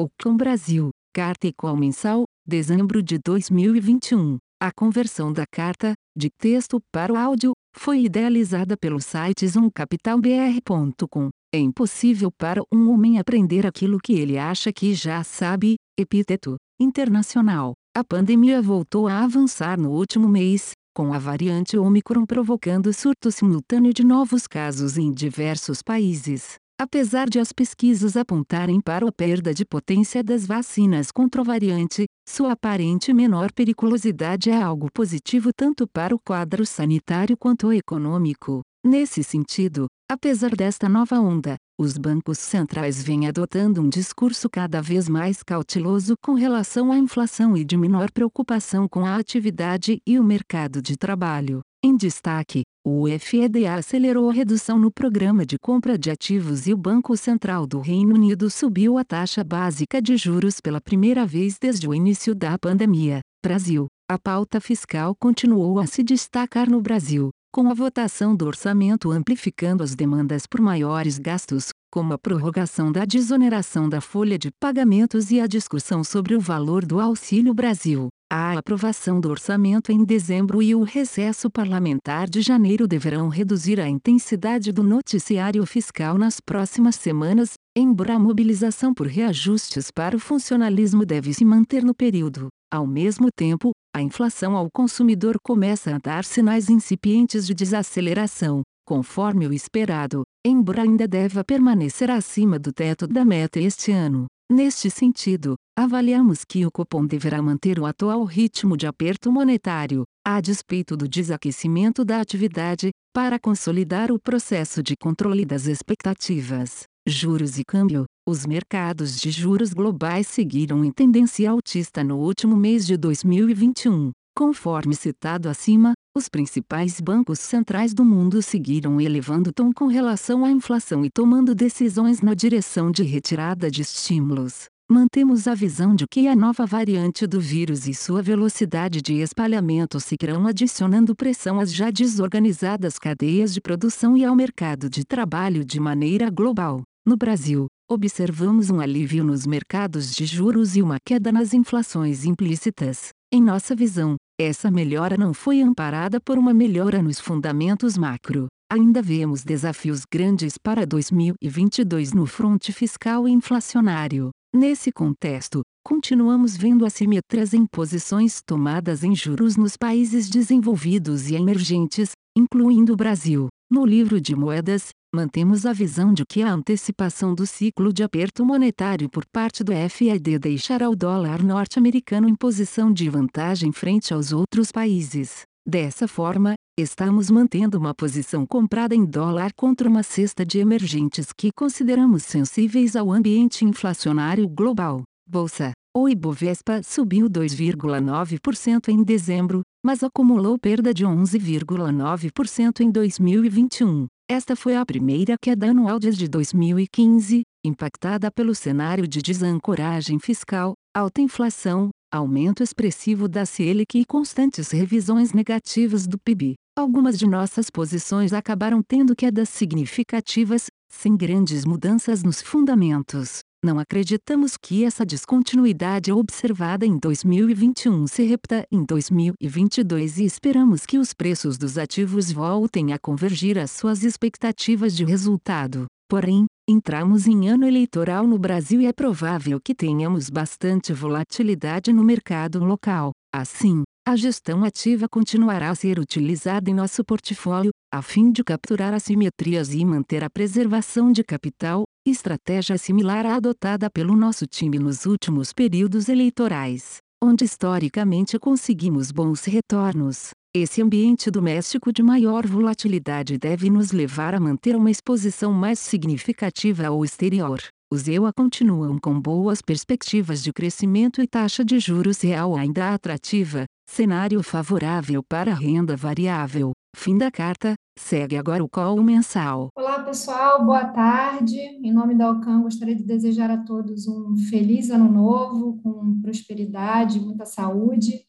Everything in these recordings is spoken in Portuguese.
Ocon Brasil, Carta e Call Mensal, dezembro de 2021. A conversão da carta, de texto para o áudio, foi idealizada pelo site zoomcapitalbr.com. É impossível para um homem aprender aquilo que ele acha que já sabe. Epíteto internacional. A pandemia voltou a avançar no último mês, com a variante Omicron provocando surto simultâneo de novos casos em diversos países. Apesar de as pesquisas apontarem para a perda de potência das vacinas contra a variante, sua aparente menor periculosidade é algo positivo tanto para o quadro sanitário quanto econômico. Nesse sentido, apesar desta nova onda, os bancos centrais vêm adotando um discurso cada vez mais cauteloso com relação à inflação e de menor preocupação com a atividade e o mercado de trabalho. Em destaque, o FEDA acelerou a redução no programa de compra de ativos e o Banco Central do Reino Unido subiu a taxa básica de juros pela primeira vez desde o início da pandemia. Brasil. A pauta fiscal continuou a se destacar no Brasil, com a votação do orçamento amplificando as demandas por maiores gastos, como a prorrogação da desoneração da folha de pagamentos e a discussão sobre o valor do Auxílio Brasil. A aprovação do orçamento em dezembro e o recesso parlamentar de janeiro deverão reduzir a intensidade do noticiário fiscal nas próximas semanas, embora a mobilização por reajustes para o funcionalismo deve se manter no período. Ao mesmo tempo, a inflação ao consumidor começa a dar sinais incipientes de desaceleração, conforme o esperado, embora ainda deva permanecer acima do teto da meta este ano. Neste sentido, avaliamos que o Copom deverá manter o atual ritmo de aperto monetário, a despeito do desaquecimento da atividade, para consolidar o processo de controle das expectativas. Juros e câmbio. Os mercados de juros globais seguiram em tendência altista no último mês de 2021. Conforme citado acima, os principais bancos centrais do mundo seguiram elevando tom com relação à inflação e tomando decisões na direção de retirada de estímulos. Mantemos a visão de que a nova variante do vírus e sua velocidade de espalhamento seguirão adicionando pressão às já desorganizadas cadeias de produção e ao mercado de trabalho de maneira global. No Brasil, observamos um alívio nos mercados de juros e uma queda nas inflações implícitas. Em nossa visão, essa melhora não foi amparada por uma melhora nos fundamentos macro. Ainda vemos desafios grandes para 2022 no fronte fiscal e inflacionário. Nesse contexto, continuamos vendo assimetrias em posições tomadas em juros nos países desenvolvidos e emergentes, incluindo o Brasil. No livro de moedas, mantemos a visão de que a antecipação do ciclo de aperto monetário por parte do FED deixará o dólar norte-americano em posição de vantagem frente aos outros países. Dessa forma, estamos mantendo uma posição comprada em dólar contra uma cesta de emergentes que consideramos sensíveis ao ambiente inflacionário global. Bolsa. O Ibovespa subiu 2,9% em dezembro, mas acumulou perda de 11,9% em 2021. Esta foi a primeira queda anual desde 2015, impactada pelo cenário de desancoragem fiscal, alta inflação, aumento expressivo da Selic e constantes revisões negativas do PIB. Algumas de nossas posições acabaram tendo quedas significativas, sem grandes mudanças nos fundamentos. Não acreditamos que essa descontinuidade observada em 2021 se repita em 2022 e esperamos que os preços dos ativos voltem a convergir às suas expectativas de resultado. Porém, entramos em ano eleitoral no Brasil e é provável que tenhamos bastante volatilidade no mercado local. Assim, a gestão ativa continuará a ser utilizada em nosso portfólio, a fim de capturar assimetrias e manter a preservação de capital, estratégia similar à adotada pelo nosso time nos últimos períodos eleitorais, onde historicamente conseguimos bons retornos. Esse ambiente doméstico de maior volatilidade deve nos levar a manter uma exposição mais significativa ao exterior. Os EUA continuam com boas perspectivas de crescimento e taxa de juros real ainda atrativa, cenário favorável para renda variável. Fim da carta. Segue agora o call mensal. Olá, pessoal. Boa tarde. Em nome da Alcan, gostaria de desejar a todos um feliz ano novo, com prosperidade, muita saúde.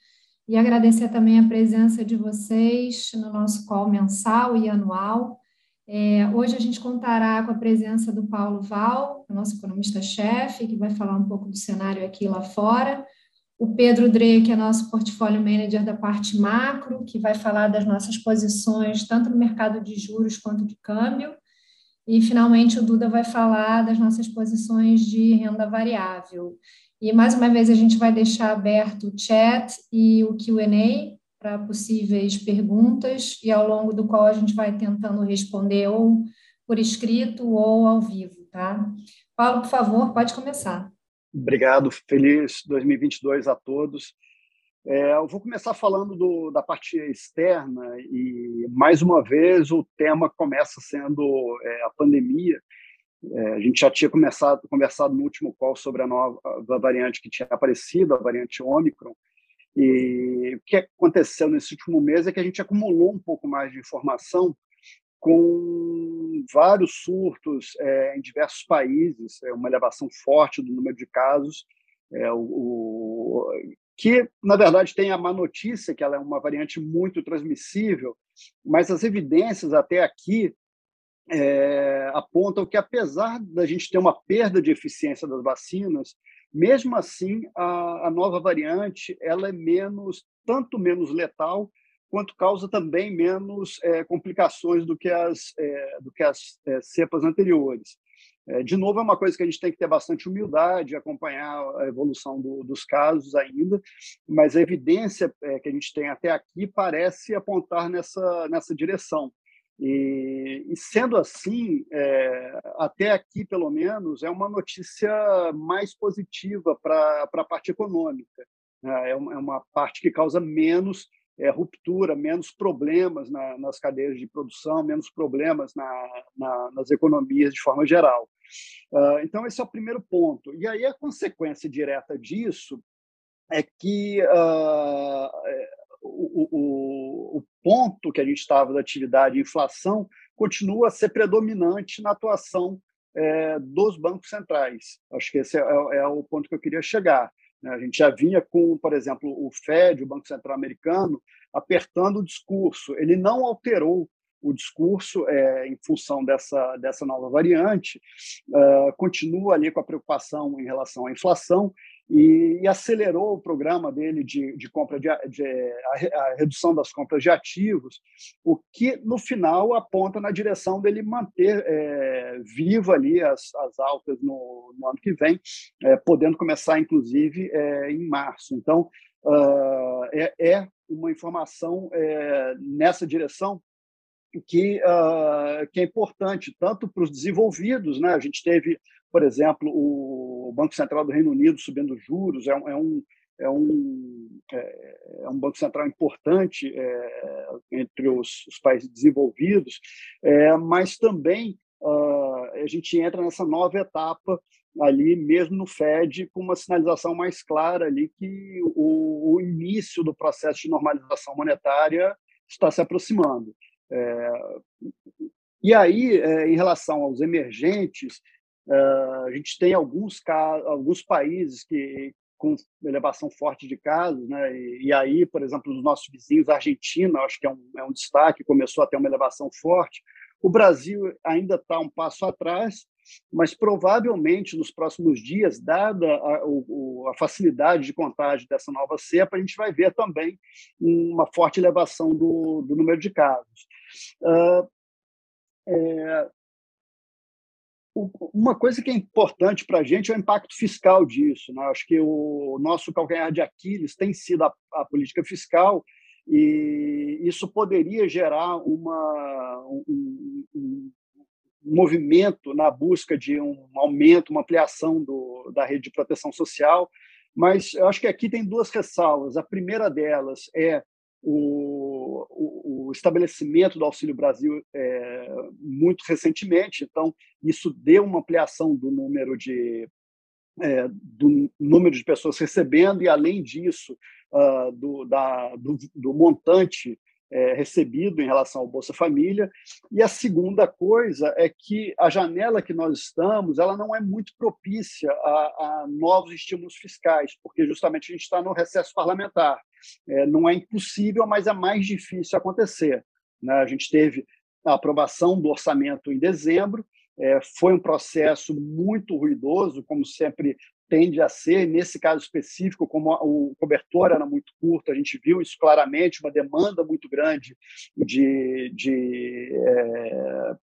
E agradecer também a presença de vocês no nosso call mensal e anual. É, hoje a gente contará com a presença do Paulo Val, nosso economista-chefe, que vai falar um pouco do cenário aqui lá fora. O Pedro Dre, que é nosso portfólio manager da parte macro, que vai falar das nossas posições tanto no mercado de juros quanto de câmbio. E, finalmente, o Duda vai falar das nossas posições de renda variável. E, mais uma vez, a gente vai deixar aberto o chat e o QA para possíveis perguntas, e ao longo do qual a gente vai tentando responder ou por escrito ou ao vivo, tá? Paulo, por favor, pode começar. Obrigado, feliz 2022 a todos. É, eu vou começar falando do, da parte externa e, mais uma vez, o tema começa sendo é, a pandemia. É, a gente já tinha começado, conversado no último call sobre a nova a variante que tinha aparecido, a variante Ômicron, e o que aconteceu nesse último mês é que a gente acumulou um pouco mais de informação com vários surtos é, em diversos países, é, uma elevação forte do número de casos, é, o, o, que, na verdade, tem a má notícia, que ela é uma variante muito transmissível, mas as evidências até aqui é, apontam que, apesar da gente ter uma perda de eficiência das vacinas, mesmo assim, a, a nova variante ela é menos, tanto menos letal, quanto causa também menos é, complicações do que as, é, do que as é, cepas anteriores. De novo, é uma coisa que a gente tem que ter bastante humildade, acompanhar a evolução do, dos casos ainda, mas a evidência que a gente tem até aqui parece apontar nessa, nessa direção. E, e sendo assim, até aqui, pelo menos, é uma notícia mais positiva para a parte econômica. Né? É é uma parte que causa menos é, ruptura, menos problemas na, nas cadeias de produção, menos problemas na, na, nas economias de forma geral. Uh, então, esse é o primeiro ponto. E aí, a consequência direta disso é que uh, o, o, o ponto que a gente estava da atividade de inflação continua a ser predominante na atuação é, dos bancos centrais. Acho que esse é, é, é, o ponto que eu queria chegar. Né? A gente já vinha com, por exemplo, o Fed, o Banco Central Americano, apertando o discurso. Ele não alterou o discurso é, em função dessa, dessa nova variante, uh, continua ali com a preocupação em relação à inflação e, e acelerou o programa dele de, de compra de, de a, a, redução das compras de ativos, o que no final aponta na direção dele manter é, viva ali as, as altas no, no ano que vem, é, podendo começar inclusive é, em março. Então uh, é, uma informação é, nessa direção que, uh, que é importante tanto para os desenvolvidos, né? A gente teve, por exemplo, o Banco Central do Reino Unido subindo juros, é um, é um, é um, é, é um banco central importante é, entre os, os, países desenvolvidos, é, mas também uh, a gente entra nessa nova etapa ali mesmo no Fed com uma sinalização mais clara ali que o, o início do processo de normalização monetária está se aproximando. É, e aí, é, em relação aos emergentes, é, a gente tem alguns, alguns países que com elevação forte de casos, né? E, e aí, por exemplo, nos nossos vizinhos, a Argentina, acho que é um, é um destaque, começou a ter uma elevação forte. O Brasil ainda está um passo atrás, mas provavelmente nos próximos dias, dada a, a, facilidade de contágio dessa nova cepa, a gente vai ver também uma forte elevação do, do número de casos. Uh, é, uma coisa que é importante para a gente é o impacto fiscal disso. Né? Acho que o nosso calcanhar de Aquiles tem sido a, a política fiscal e isso poderia gerar uma, um, um, movimento na busca de um aumento, uma ampliação do, da rede de proteção social. Mas eu acho que aqui tem duas ressalvas. A primeira delas é o, o, estabelecimento do Auxílio Brasil é, muito recentemente, então isso deu uma ampliação do número de é, do número de pessoas recebendo e além disso uh, do, da, do, do montante é, recebido em relação ao Bolsa Família. E a segunda coisa é que a janela que nós estamos, ela não é muito propícia a, a novos estímulos fiscais, porque justamente a gente está no recesso parlamentar. É, não é impossível, mas é mais difícil acontecer. Né? A gente teve a aprovação do orçamento em dezembro. É, foi um processo muito ruidoso, como sempre tende a ser. Nesse caso específico, como o cobertor era muito curto, a gente viu isso claramente, uma demanda muito grande de, de é,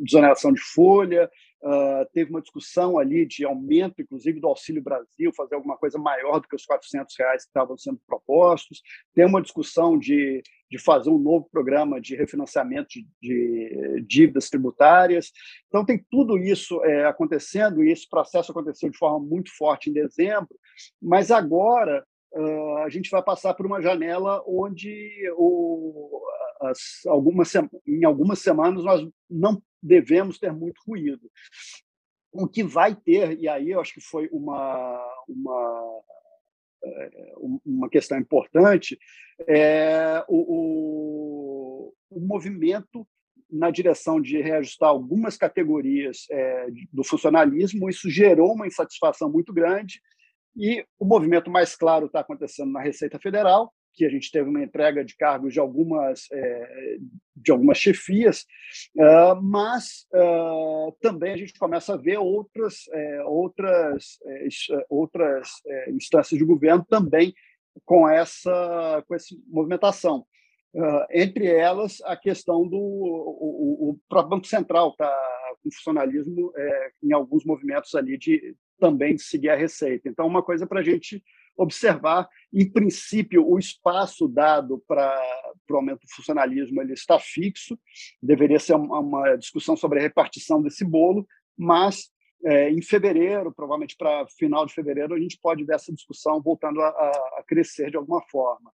desoneração de folha, Uh, teve uma discussão ali de aumento, inclusive, do Auxílio Brasil, fazer alguma coisa maior do que os 400 reais que estavam sendo propostos. Tem uma discussão de, de fazer um novo programa de refinanciamento de, de dívidas tributárias. Então, tem tudo isso é, acontecendo, e esse processo aconteceu de forma muito forte em dezembro, mas agora uh, a gente vai passar por uma janela onde o, as, algumas, em algumas semanas nós não devemos ter muito ruído. O que vai ter, e aí eu acho que foi uma, uma, uma questão importante, é o, o, o movimento na direção de reajustar algumas categorias é, do funcionalismo, isso gerou uma insatisfação muito grande, e o movimento mais claro está acontecendo na Receita Federal, que a gente teve uma entrega de cargos de algumas, é, de algumas chefias, uh, mas uh, também a gente começa a ver outras, é, outras, é, outras instâncias de governo também com essa, com essa movimentação. Uh, entre elas, a questão do o, o próprio Banco Central está com funcionalismo em alguns movimentos ali de também de seguir a receita. Então, uma coisa para a gente observar. Em princípio, o espaço dado para o aumento do funcionalismo ele está fixo, deveria ser uma, uma discussão sobre a repartição desse bolo, mas é, em fevereiro, provavelmente para final de fevereiro, a gente pode ver essa discussão voltando a, a crescer de alguma forma.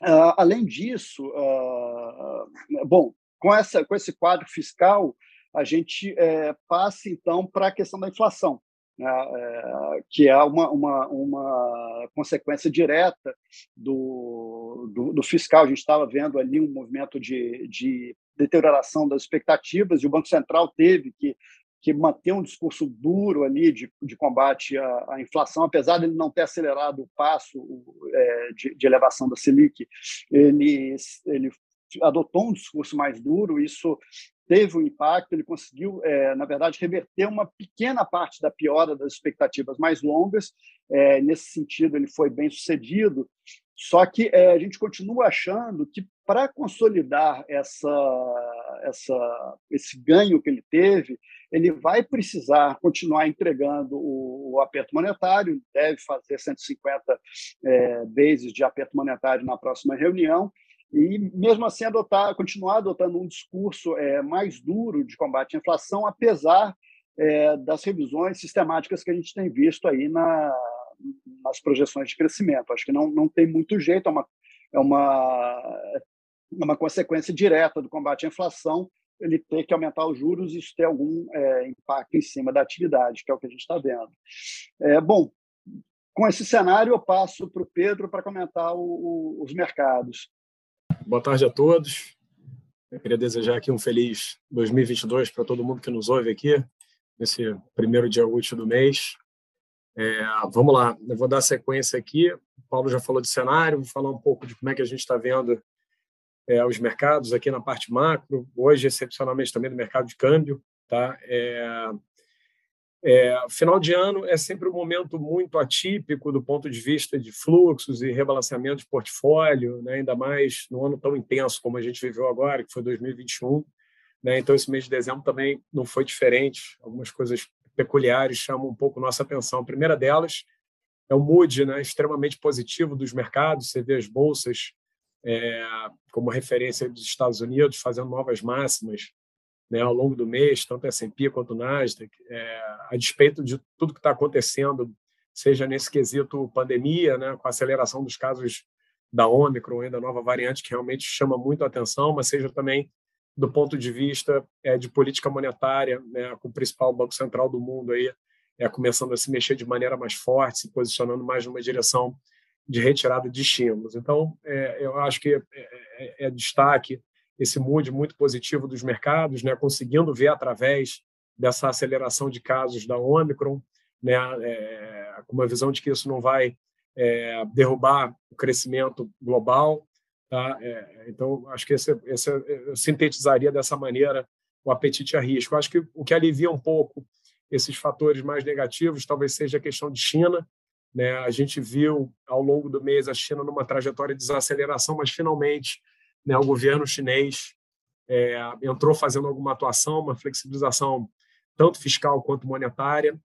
Uh, além disso, uh, bom, com, essa, com esse quadro fiscal, a gente é, passa então para a questão da inflação é, que é uma, uma, uma consequência direta do, do, do fiscal. A gente estava vendo ali um movimento de, de deterioração das expectativas e o Banco Central teve que que manter um discurso duro ali de, de combate à, à, inflação, apesar de ele não ter acelerado o passo é, de, de, elevação da Selic, ele, ele adotou um discurso mais duro, isso teve um impacto, ele conseguiu, é, na verdade, reverter uma pequena parte da piora das expectativas mais longas. É, nesse sentido, ele foi bem sucedido. Só que é, a gente continua achando que para consolidar essa, essa, esse ganho que ele teve, ele vai precisar continuar entregando o, o aperto monetário, deve fazer 150 é, bases de aperto monetário na próxima reunião, e mesmo assim adotar, continuar adotando um discurso é, mais duro de combate à inflação, apesar é, das revisões sistemáticas que a gente tem visto aí na, nas projeções de crescimento. Acho que não, não tem muito jeito, é uma, é uma, é uma consequência direta do combate à inflação ele ter que aumentar os juros e isso ter algum é, impacto em cima da atividade, que é o que a gente está vendo. É, bom, com esse cenário, eu passo para o Pedro para comentar o, o, os mercados. Boa tarde a todos. Eu queria desejar aqui um feliz 2022 para todo mundo que nos ouve aqui, nesse primeiro dia útil do mês. É, vamos lá, eu vou dar sequência aqui. O Paulo já falou de cenário, vou falar um pouco de como é que a gente está vendo é, os mercados aqui na parte macro. Hoje, excepcionalmente, também do mercado de câmbio. Tá? É, é, final de ano é sempre um momento muito atípico do ponto de vista de fluxos e rebalanceamento de portfólio, né? ainda mais no ano tão intenso como a gente viveu agora, que foi 2021. Né? Então, esse mês de dezembro também não foi diferente. Algumas coisas peculiares chamam um pouco nossa atenção. A primeira delas é o mood né? extremamente positivo dos mercados. Você vê as bolsas é, como referência dos Estados Unidos fazendo novas máximas né, ao longo do mês, tanto S&P quanto Nasdaq, é, a despeito de tudo que está acontecendo, seja nesse quesito pandemia, né, com a aceleração dos casos da Omicron, ainda nova variante que realmente chama muito a atenção, mas seja também do ponto de vista é, de política monetária, né, com o principal banco central do mundo aí é, começando a se mexer de maneira mais forte, se posicionando mais numa direção de retirada de estímulos. Então, é, eu acho que é, é, é destaque esse mood muito positivo dos mercados, né, conseguindo ver através dessa aceleração de casos da Omicron, né, é, com uma visão de que isso não vai é, derrubar o crescimento global. Tá? É, então, acho que esse, esse, eu sintetizaria dessa maneira o apetite a risco. Acho que o que alivia um pouco esses fatores mais negativos talvez seja a questão de China. Né? A gente viu ao longo do mês a China numa trajetória de desaceleração, mas finalmente né, o governo chinês é, entrou fazendo alguma atuação, uma flexibilização tanto fiscal quanto monetária.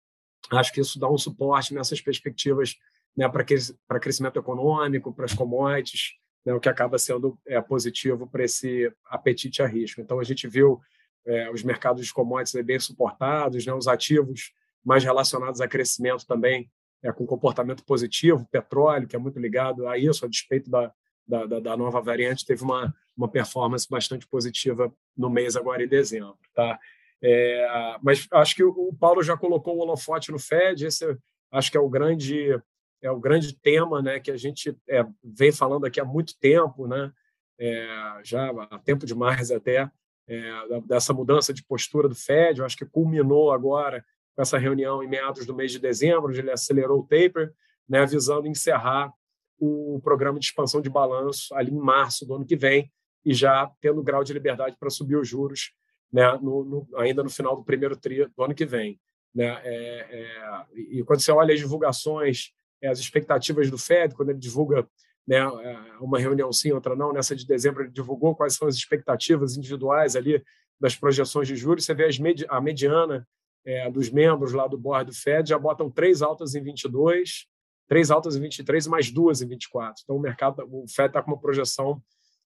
Acho que isso dá um suporte nessas perspectivas né, para crescimento econômico, para as commodities, né, o que acaba sendo é, positivo para esse apetite a risco. Então, a gente viu é, os mercados de commodities bem suportados, né, os ativos mais relacionados a crescimento também é, com comportamento positivo, petróleo, que é muito ligado a isso, a despeito da, da, da, nova variante, teve uma, uma performance bastante positiva no mês agora em dezembro. Tá? É, mas acho que o Paulo já colocou o holofote no Fed, esse acho que é o grande é o grande tema né, que a gente é, vem falando aqui há muito tempo, né, é, já há tempo demais até, é, dessa mudança de postura do Fed. Eu acho que culminou agora com essa reunião em meados do mês de dezembro, onde ele acelerou o taper, né, visando encerrar o programa de expansão de balanço ali em março do ano que vem e já tendo grau de liberdade para subir os juros né, no, no, ainda no final do primeiro tri do ano que vem. Né? É, é, e quando você olha as divulgações é, as expectativas do Fed, quando ele divulga né, é, uma reunião sim, outra não. Nessa de dezembro, ele divulgou quais são as expectativas individuais ali das projeções de juros. Você vê medi a mediana é, dos membros lá do board do Fed já botam três altas em 22, três altas em 23 e mais duas em 24. Então, o mercado, o Fed está com uma projeção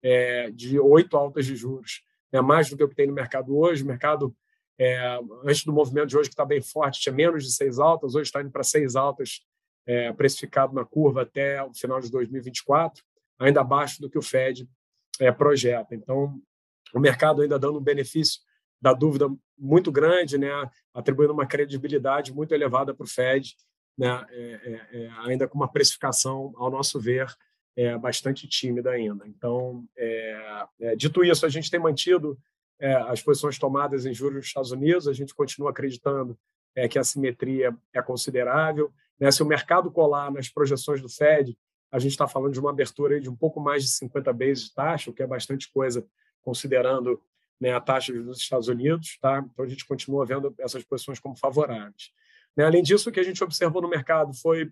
é, de oito altas de juros, é mais do que o que tem no mercado hoje. O mercado, é, antes do movimento de hoje, que está bem forte, tinha menos de seis altas, hoje está indo para seis altas é, precificado na curva até o final de 2024, ainda abaixo do que o Fed é, projeta. Então, o mercado ainda dando um benefício da dúvida muito grande, né, atribuindo uma credibilidade muito elevada para o Fed, né, é, é, é, ainda com uma precificação, ao nosso ver, é, bastante tímida ainda. Então, é, dito isso, a gente tem mantido as posições tomadas em juros dos Estados Unidos, a gente continua acreditando que a simetria é considerável, né? Se o mercado colar nas projeções do Fed, a gente está falando de uma abertura de um pouco mais de 50 bases de taxa, o que é bastante coisa considerando né, a taxa dos Estados Unidos. Tá? Então, a gente continua vendo essas posições como favoráveis. Né? Além disso, o que a gente observou no mercado foi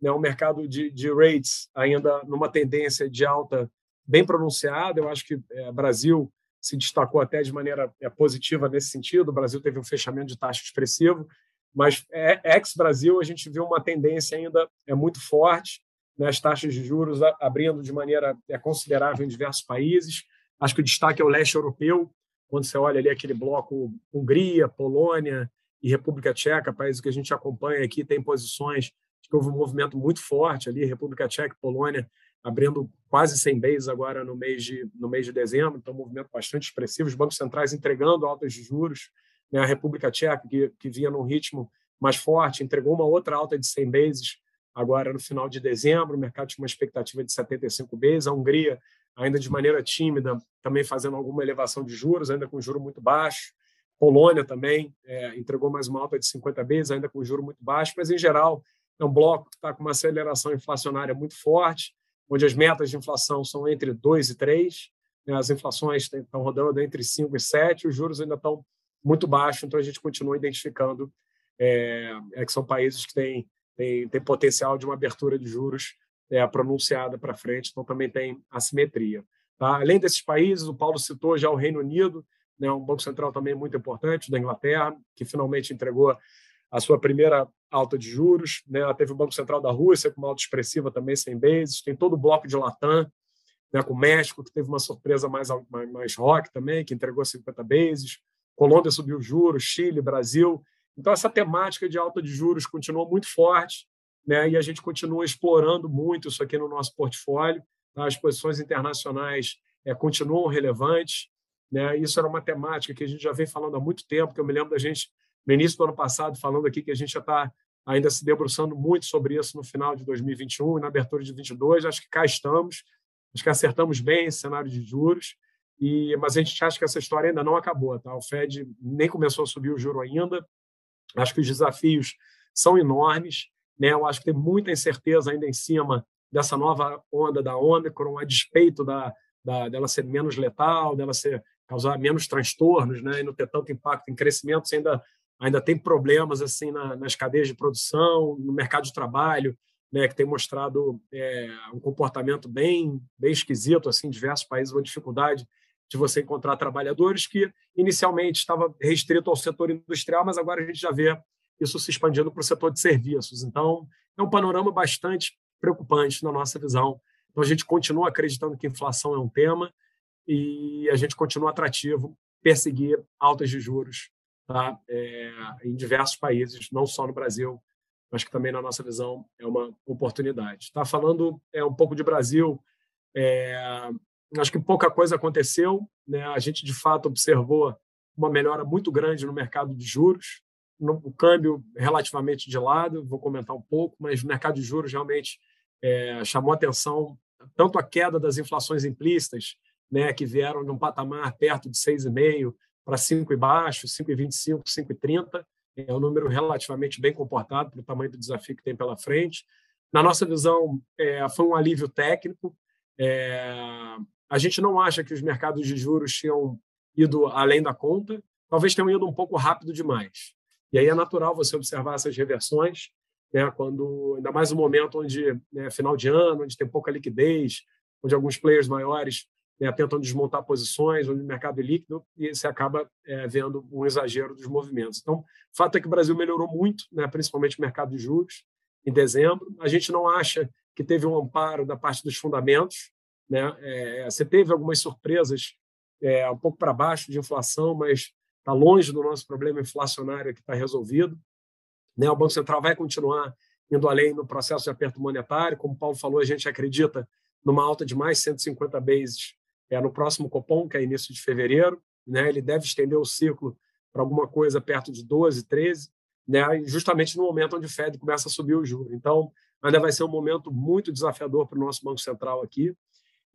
né, um mercado de, de rates ainda numa tendência de alta bem pronunciada. Eu acho que é, Brasil se destacou até de maneira é, positiva nesse sentido. O Brasil teve um fechamento de taxa expressivo mas é, ex-Brasil a gente viu uma tendência ainda é muito forte, né, as taxas de juros abrindo de maneira é, considerável em diversos países. Acho que o destaque é o leste europeu, quando você olha ali aquele bloco Hungria, Polônia e República Tcheca, países que a gente acompanha aqui, tem posições que houve um movimento muito forte ali, República Tcheca e Polônia abrindo quase 100 bases agora no mês de no mês de dezembro, então um movimento bastante expressivo, os bancos centrais entregando altas de juros, né? A República Tcheca, que, que vinha num ritmo mais forte, entregou uma outra alta de 100 bases agora no final de dezembro. O mercado tinha uma expectativa de 75 bases. A Hungria, ainda de maneira tímida, também fazendo alguma elevação de juros, ainda com juro muito baixo. Polônia também é, entregou mais uma alta de 50 bases, ainda com juro muito baixo, mas em geral é um bloco que está com uma aceleração inflacionária muito forte, onde as metas de inflação são entre 2 e 3, né? as inflações estão rodando entre 5 e 7, os juros ainda estão muito baixo, então a gente continua identificando é, é que são países que têm, têm, têm potencial de uma abertura de juros é, pronunciada para frente, então também tem assimetria. Tá? Além desses países, o Paulo citou já o Reino Unido, né, um banco central também muito importante da Inglaterra, que finalmente entregou a sua primeira alta de juros. Né? Teve o Banco Central da Rússia com uma alta expressiva também, sem bases. Tem todo o bloco de Latam, né, com o México, que teve uma surpresa mais, mais, mais rock também, que entregou 50 bases. Colômbia subiu juros, Chile, Brasil. Então, essa temática de alta de juros continua muito forte né? e a gente continua explorando muito isso aqui no nosso portfólio. Tá? As posições internacionais é, continuam relevantes. Né? Isso era uma temática que a gente já vem falando há muito tempo, que eu me lembro da gente, no início do ano passado, falando aqui que a gente já está ainda se debruçando muito sobre isso no final de 2021 e na abertura de 2022. Acho que cá estamos, acho que acertamos bem esse cenário de juros. E, mas a gente acha que essa história ainda não acabou. Tá? O Fed nem começou a subir o juro ainda. Acho que os desafios são enormes. Né? Eu acho que tem muita incerteza ainda em cima dessa nova onda da Omicron, a despeito da, da, dela ser menos letal, dela ser causar menos transtornos, né, e não ter tanto impacto em crescimento, você ainda ainda tem problemas assim na, nas cadeias de produção, no mercado de trabalho, né, que tem mostrado é, um comportamento bem bem esquisito assim, diversos países uma dificuldade de você encontrar trabalhadores que inicialmente estava restrito ao setor industrial, mas agora a gente já vê isso se expandindo para o setor de serviços. Então, é um panorama bastante preocupante na nossa visão. Então, a gente continua acreditando que inflação é um tema e a gente continua atrativo perseguir altas de juros tá? É, em diversos países, não só no Brasil, mas que também, na nossa visão, é uma oportunidade. Está falando é, um pouco de Brasil, é, acho que pouca coisa aconteceu. Né? A gente, de fato, observou uma melhora muito grande no mercado de juros, no, o câmbio relativamente de lado, vou comentar um pouco, mas o mercado de juros realmente é, chamou atenção tanto a queda das inflações implícitas, né, que vieram de um patamar perto de 6,5 para 5 e baixo, 5,25, 5,30, é um número relativamente bem comportado para o tamanho do desafio que tem pela frente. Na nossa visão, é, foi um alívio técnico. É, a gente não acha que os mercados de juros tinham ido além da conta, talvez tenham ido um pouco rápido demais. E aí é natural você observar essas reversões, né, quando ainda mais um momento onde né, final de ano, onde tem pouca liquidez, onde alguns players maiores né, tentam desmontar posições, onde o mercado é líquido e você acaba é, vendo um exagero dos movimentos. Então, o fato é que o Brasil melhorou muito, né, principalmente o mercado de juros, em dezembro. A gente não acha que teve um amparo da parte dos fundamentos. Né? É, você teve algumas surpresas é, um pouco para baixo de inflação, mas está longe do nosso problema inflacionário que está resolvido. Né? O Banco Central vai continuar indo além no processo de aperto monetário. Como o Paulo falou, a gente acredita numa alta de mais 150 bases é, no próximo Copom, que é início de fevereiro. Né? Ele deve estender o ciclo para alguma coisa perto de 12, 13, né? justamente no momento onde o Fed começa a subir o juro. Então, ainda vai ser um momento muito desafiador para o nosso Banco Central aqui.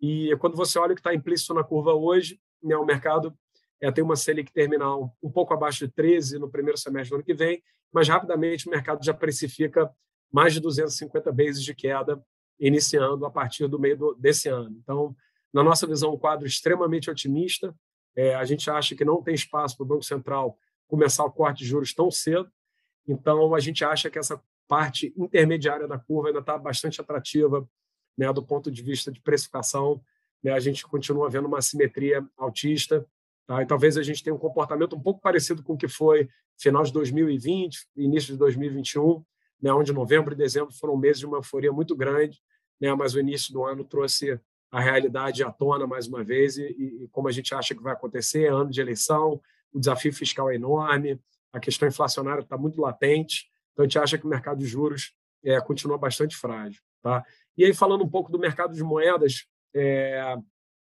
E quando você olha o que está implícito na curva hoje, né, o mercado é, tem uma Selic terminal um pouco abaixo de 13 no primeiro semestre do ano que vem, mas rapidamente o mercado já precifica mais de 250 bases de queda iniciando a partir do meio do, desse ano. Então, na nossa visão, um quadro extremamente otimista. É, a gente acha que não tem espaço para o Banco Central começar o corte de juros tão cedo. Então, a gente acha que essa parte intermediária da curva ainda está bastante atrativa né, do ponto de vista de precificação. Né, a gente continua vendo uma simetria altista Tá? E talvez a gente tenha um comportamento um pouco parecido com o que foi final de 2020, início de 2021, né, onde novembro e dezembro foram meses de uma euforia muito grande, né, mas o início do ano trouxe a realidade à tona mais uma vez e, e, como a gente acha que vai acontecer, ano de eleição, o desafio fiscal é enorme, a questão inflacionária está muito latente, então a gente acha que o mercado de juros é, continua bastante frágil. Tá? E aí, falando um pouco do mercado de moedas, é,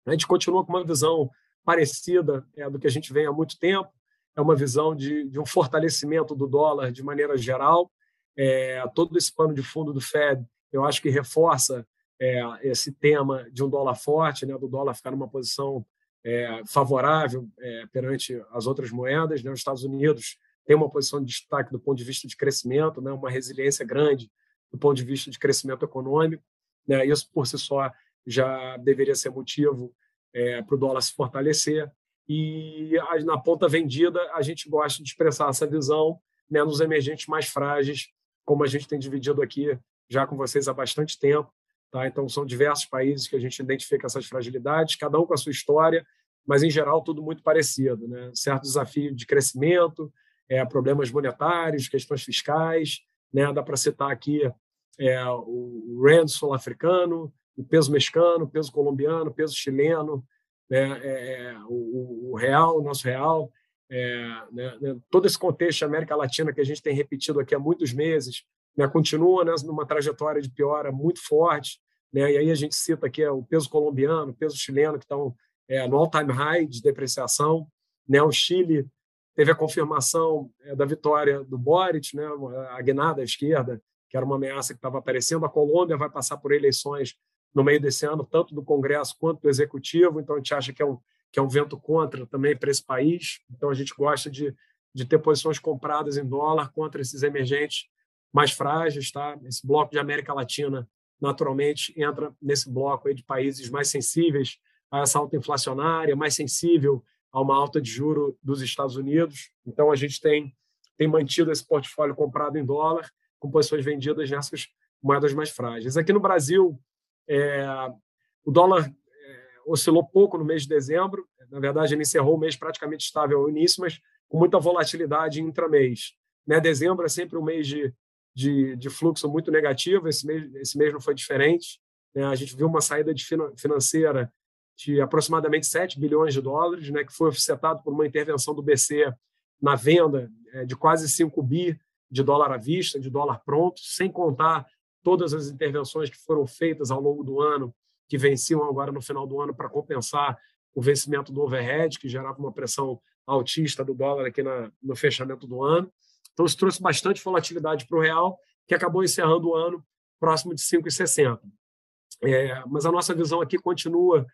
a gente continua com uma visão parecida é, do que a gente vem há muito tempo. É uma visão de, de um fortalecimento do dólar de maneira geral. É, todo esse pano de fundo do Fed, eu acho que reforça é, esse tema de um dólar forte, né, do dólar ficar numa posição é, favorável é, perante as outras moedas. Né? Os Estados Unidos tem uma posição de destaque do ponto de vista de crescimento, né? uma resiliência grande do ponto de vista de crescimento econômico. Né? Isso, por si só, já deveria ser motivo é, para o dólar se fortalecer. E na ponta vendida, a gente gosta de expressar essa visão né, nos emergentes mais frágeis, como a gente tem dividido aqui já com vocês há bastante tempo. Tá? Então, são diversos países que a gente identifica essas fragilidades, cada um com a sua história, mas, em geral, tudo muito parecido. Né? Certo desafio de crescimento, é, problemas monetários, questões fiscais. Né? Dá para citar aqui é, o rand sul-africano, o peso mexicano, o peso colombiano, o peso chileno, né, é, o, o, real, o nosso real, né, né, todo esse contexto da América Latina que a gente tem repetido aqui há muitos meses, né, continua né, numa trajetória de piora muito forte, né, e aí a gente cita aqui o peso colombiano, o peso chileno, que estão é, no all-time high de depreciação, né, o Chile teve a confirmação é, da vitória do Boric, né, a guinada à esquerda, que era uma ameaça que estava aparecendo, a Colômbia vai passar por eleições no meio desse ano, tanto do Congresso quanto do Executivo, então a gente acha que é um, que é um vento contra também para esse país, então a gente gosta de, de ter posições compradas em dólar contra esses emergentes mais frágeis, tá? Esse bloco de América Latina naturalmente entra nesse bloco de países mais sensíveis a essa alta inflacionária, mais sensível a uma alta de juro dos Estados Unidos. Então a gente tem tem mantido esse portfólio comprado em dólar, com posições vendidas nessas moedas mais frágeis. Aqui no Brasil, é, o dólar é, oscilou pouco no mês de dezembro. Na verdade, ele encerrou o mês praticamente estável ao início, mas com muita volatilidade intramês. Né? Dezembro é sempre um mês de, de, de fluxo muito negativo, esse mês, esse mês não foi diferente. Né? A gente viu uma saída de financeira de aproximadamente 7 bilhões de dólares, né, que foi ofertado por uma intervenção do BC na venda é, de quase 5 bi de dólar à vista, de dólar pronto, sem contar todas as intervenções que foram feitas ao longo do ano, que venciam agora no final do ano para compensar o vencimento do overhead, que gerava uma pressão altista do dólar aqui na, no fechamento do ano. Então, isso trouxe bastante volatilidade para o real, que acabou encerrando o ano próximo de 5,60. É, mas a nossa visão aqui continua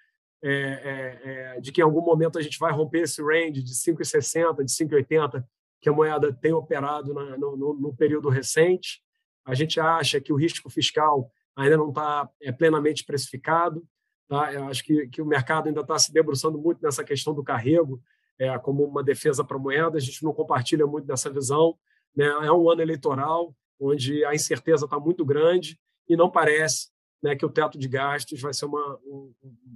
é, é, é, de que em algum momento a gente vai romper esse range de 5,60, de 5,80 que a moeda tem operado na, no, no, período recente. A gente acha que o risco fiscal ainda não está é, plenamente precificado. Tá? Eu acho que, que o mercado ainda está se debruçando muito nessa questão do carrego é, como uma defesa para a moeda. A gente não compartilha muito dessa visão. Né? É um ano eleitoral onde a incerteza está muito grande e não parece né, que o teto de gastos vai ser uma um,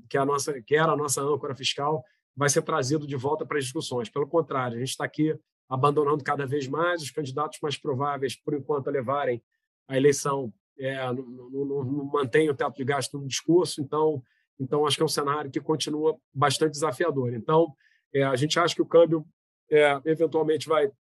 que a nossa que era a nossa âncora fiscal vai ser trazido de volta para as discussões. Pelo contrário, a gente está aqui abandonando cada vez mais os candidatos mais prováveis, por enquanto, a levarem a eleição é, não, não, não mantém o teto de gasto no discurso. Então, então acho que é um cenário que continua bastante desafiador. Então, é, a gente acha que o câmbio é, eventualmente vai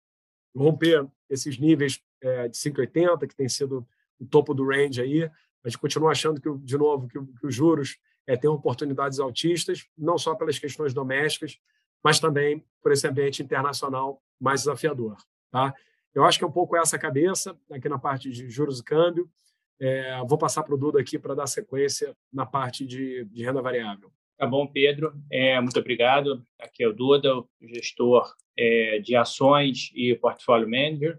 romper esses níveis é, de 5,80 que tem sido o topo do range aí. A gente continua achando que, de novo, que, que os juros é, têm oportunidades altistas, não só pelas questões domésticas, mas também por esse ambiente internacional mais desafiador. Tá? Eu acho que é um pouco essa cabeça aqui na parte de juros e câmbio. É, vou passar para o Duda aqui para dar sequência na parte de, de renda variável. Tá bom, Pedro. É, muito obrigado. Aqui é o Duda, o gestor é, de ações e portfólio manager.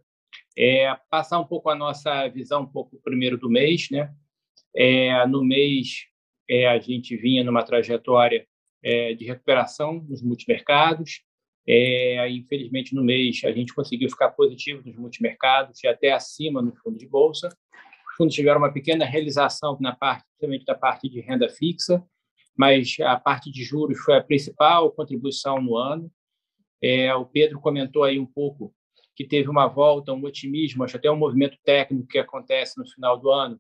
É, passar um pouco a nossa visão um pouco primeiro do mês, né? É, no mês, é, a gente vinha numa trajetória é, de recuperação nos multimercados. Infelizmente, no mês, a gente conseguiu ficar positivo nos multimercados e até acima no fundo de bolsa. Os fundos tiveram uma pequena realização na parte, principalmente da parte de renda fixa, mas a parte de juros foi a principal contribuição no ano. É, o Pedro comentou aí um pouco que teve uma volta, um otimismo, acho até um movimento técnico que acontece no final do ano,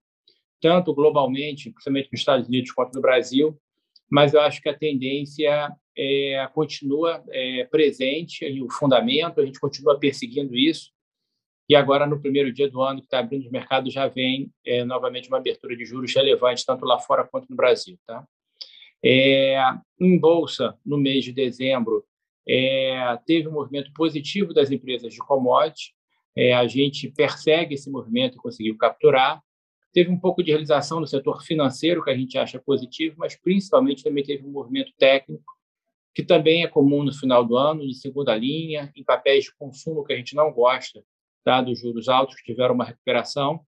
tanto globalmente, principalmente nos Estados Unidos quanto no Brasil, mas eu acho que a tendência é, continua é, presente, e o fundamento, a gente continua perseguindo isso, e agora, no primeiro dia do ano que está abrindo os mercados, já vem é, novamente uma abertura de juros relevante, tanto lá fora quanto no Brasil. Tá? É, em Bolsa, no mês de dezembro, é, teve um movimento positivo das empresas de commodities, é, a gente persegue esse movimento e conseguiu capturar. Teve um pouco de realização no setor financeiro, que a gente acha positivo, mas principalmente também teve um movimento técnico, que também é comum no final do ano, de segunda linha, em papéis de consumo que a gente não gosta, dados os juros altos que tiveram uma recuperação.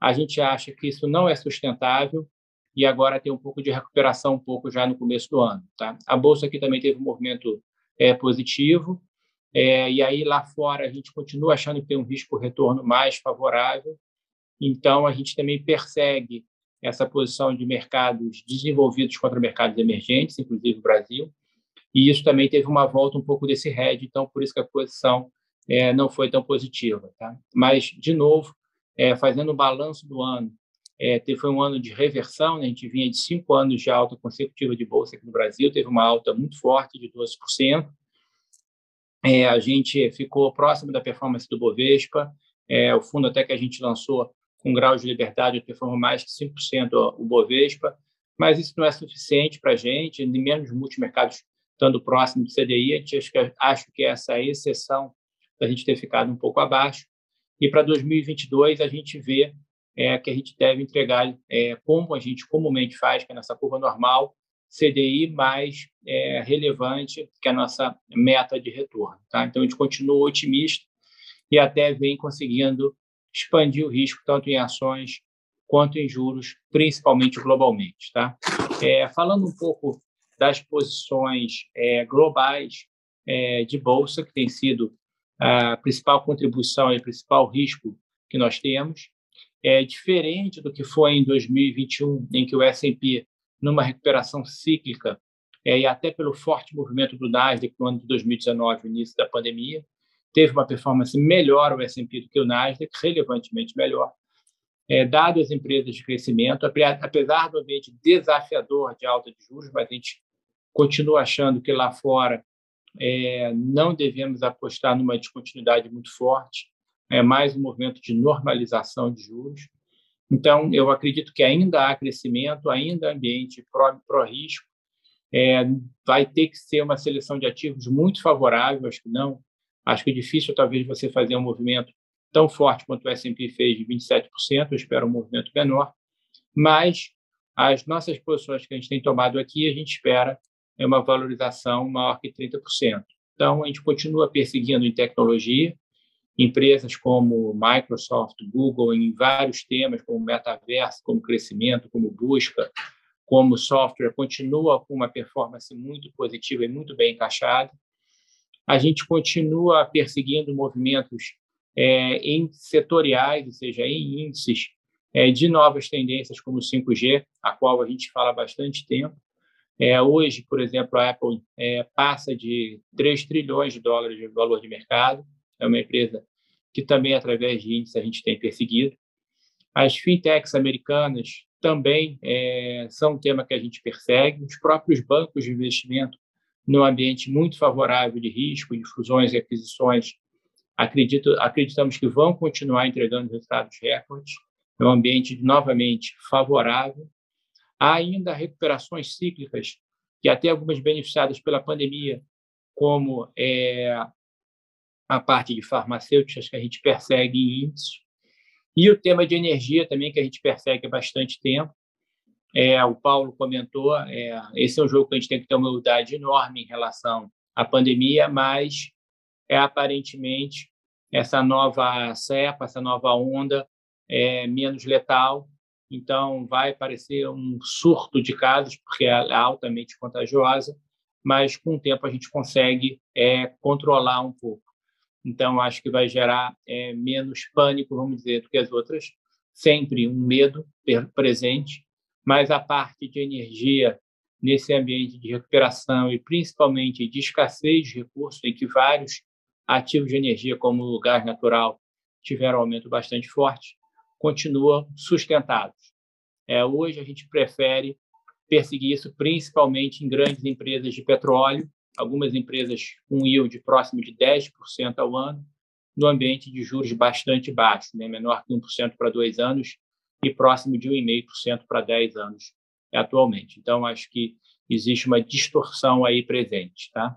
A gente acha que isso não é sustentável e agora tem um pouco de recuperação um pouco já no começo do ano. Tá? A bolsa aqui também teve um movimento é, positivo, é, e aí lá fora a gente continua achando que tem um risco retorno mais favorável, então, a gente também persegue essa posição de mercados desenvolvidos contra mercados emergentes, inclusive o Brasil, e isso também teve uma volta um pouco desse hedge, então por isso que a posição é, não foi tão positiva. Tá? Mas, de novo, é, fazendo o balanço do ano, é, foi um ano de reversão, né? a gente vinha de cinco anos de alta consecutiva de bolsa aqui no Brasil, teve uma alta muito forte de 12%, é, a gente ficou próximo da performance do Bovespa, é, o fundo até que a gente lançou com graus de liberdade performa mais que 5% o Bovespa, mas isso não é suficiente para a gente, nem menos multimercados estando próximo do CDI, a gente acho que, acho que essa é a exceção da gente ter ficado um pouco abaixo. E para 2022 a gente vê é, que a gente deve entregar, é, como a gente comumente faz, que é nessa curva normal, CDI mais é, relevante que a nossa meta de retorno. Tá? Então, a gente continua otimista e até vem conseguindo expandir o risco tanto em ações quanto em juros, principalmente globalmente. Tá? É, falando um pouco das posições é, globais é, de bolsa, que tem sido a principal contribuição e o principal risco que nós temos, é diferente do que foi em 2021, em que o S&P, numa recuperação cíclica, é, e até pelo forte movimento do Nasdaq no ano de 2019, início da pandemia, teve uma performance melhor o S&P do que o Nasdaq, relevantemente melhor, é, dado as empresas de crescimento, apesar do ambiente desafiador de alta de juros, mas a gente continua achando que lá fora é, não devemos apostar numa descontinuidade muito forte, é mais um movimento de normalização de juros. Então, eu acredito que ainda há crescimento, ainda ambiente pró-risco, é, vai ter que ser uma seleção de ativos muito favorável, acho que não, acho que é difícil talvez você fazer um movimento tão forte quanto o S&P fez de 27%, eu espero um movimento menor, mas as nossas posições que a gente tem tomado aqui, a gente espera é uma valorização maior que 30%. Então, a gente continua perseguindo em tecnologia, empresas como Microsoft, Google, em vários temas, como metaverso, como crescimento, como busca, como software, continua com uma performance muito positiva e muito bem encaixada. A gente continua perseguindo movimentos é, em setoriais, ou seja, em índices é, de novas tendências como o 5G, a qual a gente fala há bastante tempo. É, hoje, por exemplo, a Apple é, passa de 3 trilhões de dólares de valor de mercado. É uma empresa que também, através de índices, a gente tem perseguido. As fintechs americanas também é, são um tema que a gente persegue. Os próprios bancos de investimento, num ambiente muito favorável de risco, de fusões e aquisições, acredito, acreditamos que vão continuar entregando resultados recordes. É um ambiente novamente favorável. Há ainda recuperações cíclicas, que até algumas beneficiadas pela pandemia, como é, a parte de farmacêuticas que a gente persegue índices, e o tema de energia também, que a gente persegue há bastante tempo. É, o Paulo comentou, é, esse é um jogo que a gente tem que ter uma humildade enorme em relação à pandemia, mas é aparentemente essa nova cepa, essa nova onda é menos letal, então vai parecer um surto de casos, porque é altamente contagiosa, mas com o tempo a gente consegue é, controlar um pouco. Então, acho que vai gerar é, menos pânico, vamos dizer, do que as outras. Sempre um medo presente, mas a parte de energia nesse ambiente de recuperação e principalmente de escassez de recursos, em que vários ativos de energia, como o gás natural, tiveram um aumento bastante forte, continuam sustentados. É, hoje, a gente prefere perseguir isso principalmente em grandes empresas de petróleo, algumas empresas com yield próximo de 10% ao ano, no ambiente de juros bastante baixo, né? menor que 1% para dois anos e próximo de 1,5% para 10 anos atualmente. Então, acho que existe uma distorção aí presente. Tá?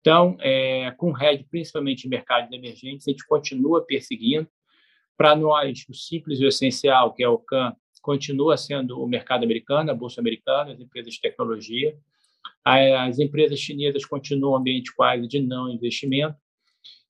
Então, é, com RED, principalmente em mercados emergentes, a gente continua perseguindo. Para nós, o simples e o essencial, que é o CAN, continua sendo o mercado americano, a bolsa americana, as empresas de tecnologia. As empresas chinesas continuam ambiente quase de não investimento.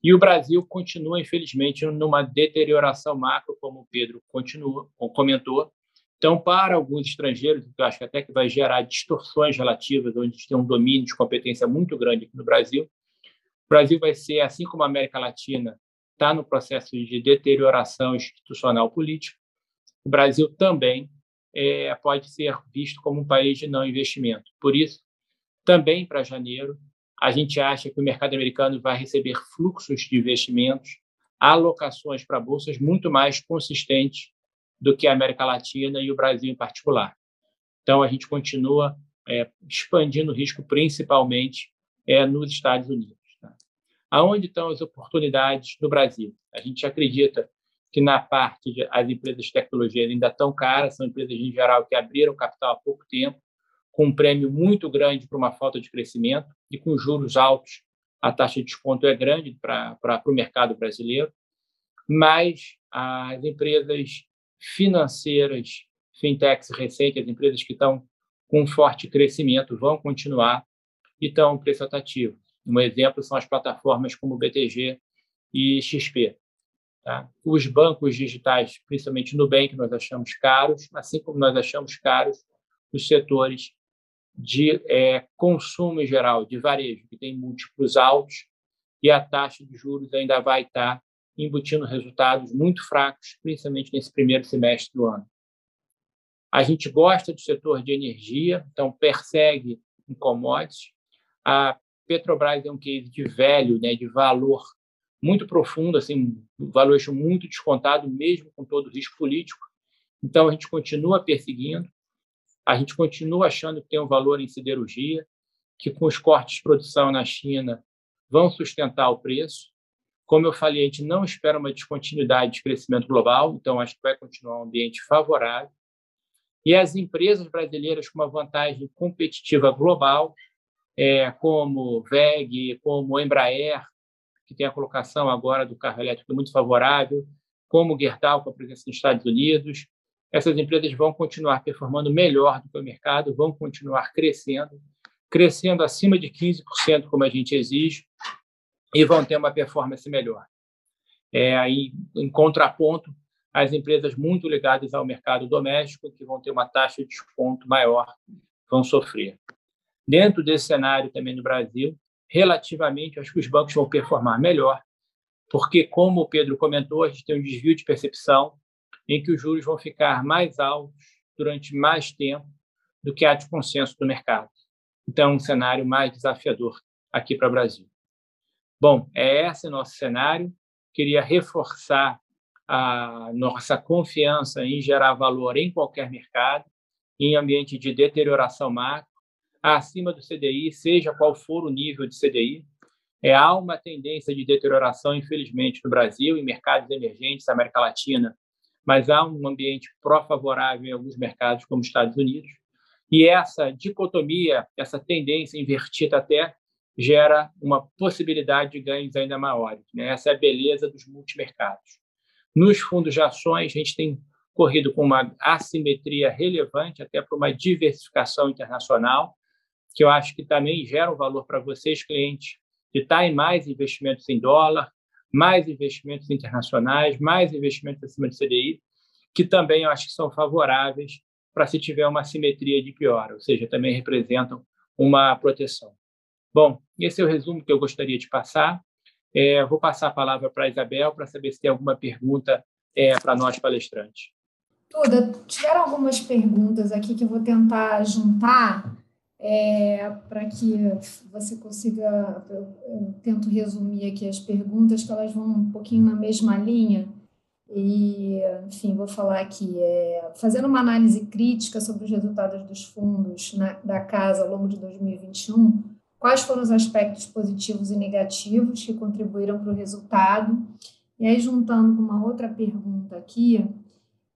E o Brasil continua, infelizmente, numa deterioração macro, como o Pedro continua, comentou. Então, para alguns estrangeiros, eu acho que até que vai gerar distorções relativas, onde a gente tem um domínio de competência muito grande aqui no Brasil. O Brasil vai ser, assim como a América Latina, está no processo de deterioração institucional política. O Brasil também é, pode ser visto como um país de não investimento. Por isso, também para janeiro. A gente acha que o mercado americano vai receber fluxos de investimentos, alocações para bolsas muito mais consistentes do que a América Latina e o Brasil em particular. Então, a gente continua é, expandindo o risco, principalmente é, nos Estados Unidos. Tá? Aonde estão as oportunidades no Brasil? A gente acredita que na parte de as empresas de tecnologia ainda estão caras, são empresas em geral que abriram capital há pouco tempo, com um prêmio muito grande para uma falta de crescimento e com juros altos, a taxa de desconto é grande para, para, o mercado brasileiro, mas as empresas financeiras, fintechs recentes, as empresas que estão com forte crescimento vão continuar e estão preço atrativo. Um exemplo são as plataformas como BTG e XP. Tá? Os bancos digitais, principalmente Nubank, nós achamos caros, assim como nós achamos caros os setores de é, consumo em geral, de varejo, que tem múltiplos altos, e a taxa de juros ainda vai estar embutindo resultados muito fracos, principalmente nesse primeiro semestre do ano. A gente gosta do setor de energia, então persegue em commodities. A Petrobras é um case de velho, né, de valor muito profundo, assim, valuation muito descontado, mesmo com todo o risco político. Então, a gente continua perseguindo, a gente continua achando que tem um valor em siderurgia, que com os cortes de produção na China vão sustentar o preço. Como eu falei, a gente não espera uma descontinuidade de crescimento global, então acho que vai continuar um ambiente favorável. E as empresas brasileiras com uma vantagem competitiva global, é, como VEG, como Embraer, que tem a colocação agora do carro elétrico muito favorável, como Gerdau, com a presença nos Estados Unidos, essas empresas vão continuar performando melhor do que o mercado, vão continuar crescendo, crescendo acima de 15%, como a gente exige, e vão ter uma performance melhor. É, aí, em contraponto, as empresas muito ligadas ao mercado doméstico, que vão ter uma taxa de desconto maior, vão sofrer. Dentro desse cenário também no Brasil, relativamente, acho que os bancos vão performar melhor, porque, como o Pedro comentou, a gente tem um desvio de percepção em que os juros vão ficar mais altos durante mais tempo do que há de consenso do mercado. Então, um cenário mais desafiador aqui para o Brasil. Bom, é esse nosso cenário. Queria reforçar a nossa confiança em gerar valor em qualquer mercado, em ambiente de deterioração macro, acima do CDI, seja qual for o nível de CDI. É, há uma tendência de deterioração, infelizmente, no Brasil, em mercados emergentes, América Latina, mas há um ambiente pró-favorável em alguns mercados, como os Estados Unidos. E essa dicotomia, essa tendência invertida até, gera uma possibilidade de ganhos ainda maiores. Né? Essa é a beleza dos multimercados. Nos fundos de ações, a gente tem corrido com uma assimetria relevante, até para uma diversificação internacional, que eu acho que também gera um valor para vocês, clientes, de estar em mais investimentos em dólar, mais investimentos internacionais, mais investimentos acima de CDI, que também eu acho que são favoráveis para se tiver uma simetria de pior, ou seja, também representam uma proteção. Bom, esse é o resumo que eu gostaria de passar. É, vou passar a palavra para a Isabel para saber se tem alguma pergunta é, para nós palestrantes. Tuda, tiveram algumas perguntas aqui que eu vou tentar juntar é, para que você consiga. Eu, eu, tento resumir aqui as perguntas, que elas vão um pouquinho na mesma linha. E, enfim, vou falar aqui. É, fazendo uma análise crítica sobre os resultados dos fundos na, da casa ao longo de 2021, quais foram os aspectos positivos e negativos que contribuíram para o resultado? E aí, juntando com uma outra pergunta aqui,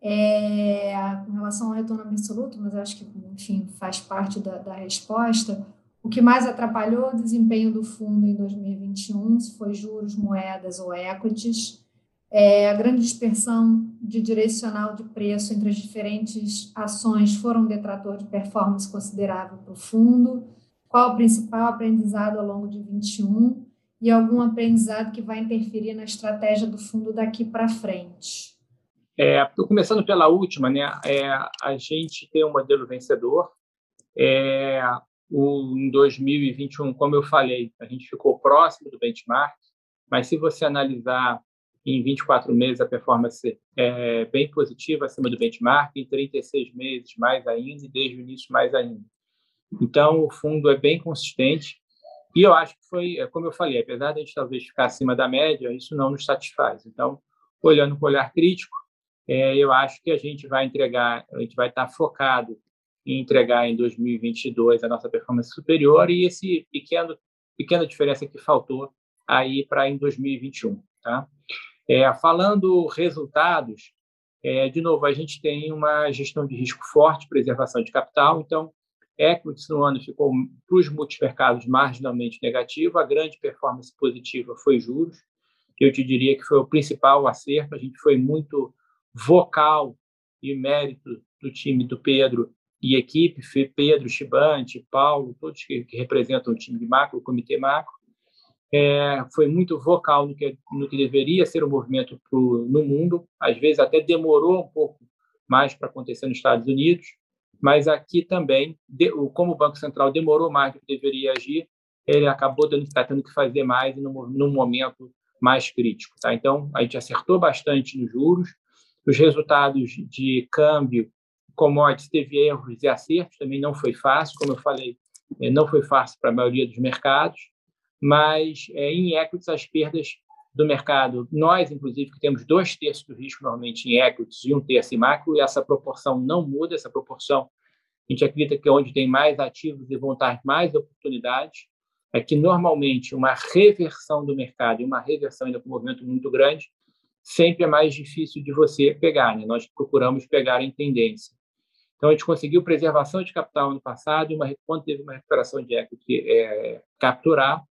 é, com relação ao retorno absoluto, mas acho que, enfim, faz parte da, da resposta. O que mais atrapalhou o desempenho do fundo em 2021 se foi juros, moedas ou equities. É, a grande dispersão de direcional de preço entre as diferentes ações foram um detrator de performance considerável para o fundo. Qual o principal aprendizado ao longo de 2021 e algum aprendizado que vai interferir na estratégia do fundo daqui para frente? É, começando pela última, né? É, a gente tem um modelo vencedor. É, o, em 2021, como eu falei, a gente ficou próximo do benchmark, mas se você analisar em 24 meses a performance é bem positiva acima do benchmark, em 36 meses mais ainda e desde o início mais ainda. Então, o fundo é bem consistente e eu acho que foi, como eu falei, apesar de a gente talvez ficar acima da média, isso não nos satisfaz. Então, olhando com olhar crítico, é, eu acho que a gente vai entregar, a gente vai estar focado em entregar em 2022 a nossa performance superior e esse pequeno pequena diferença que faltou aí para em 2021, tá? É, falando resultados, é, de novo a gente tem uma gestão de risco forte, preservação de capital, então equities no ano ficou para os multimercados marginalmente negativo, a grande performance positiva foi juros, que eu te diria que foi o principal acerto, a gente foi muito vocal e mérito do time do Pedro e equipe, Pedro, Chibante, Paulo, todos que, que representam o time de macro, o comitê macro. é, foi muito vocal no que, no que deveria ser o movimento pro, no mundo, às vezes até demorou um pouco mais para acontecer nos Estados Unidos, mas aqui também, de, como o Banco Central demorou mais do que deveria agir, ele acabou dando, tá tendo que fazer mais no momento mais crítico. Tá? Então, a gente acertou bastante nos juros, os resultados de câmbio, commodities, teve erros e acertos, também não foi fácil, como eu falei, eh, não foi fácil para a maioria dos mercados, mas é, em equities as perdas do mercado, nós, inclusive, que temos dois terços do risco normalmente em equities e um terço em macro, e essa proporção não muda, essa proporção, a gente acredita que é onde tem mais ativos e estar mais oportunidades, é que normalmente uma reversão do mercado e uma reversão ainda com um movimento muito grande sempre é mais difícil de você pegar. Né? Nós procuramos pegar em tendência. Então, a gente conseguiu preservação de capital ano passado e uma, quando teve uma recuperação de equity, é, capturar.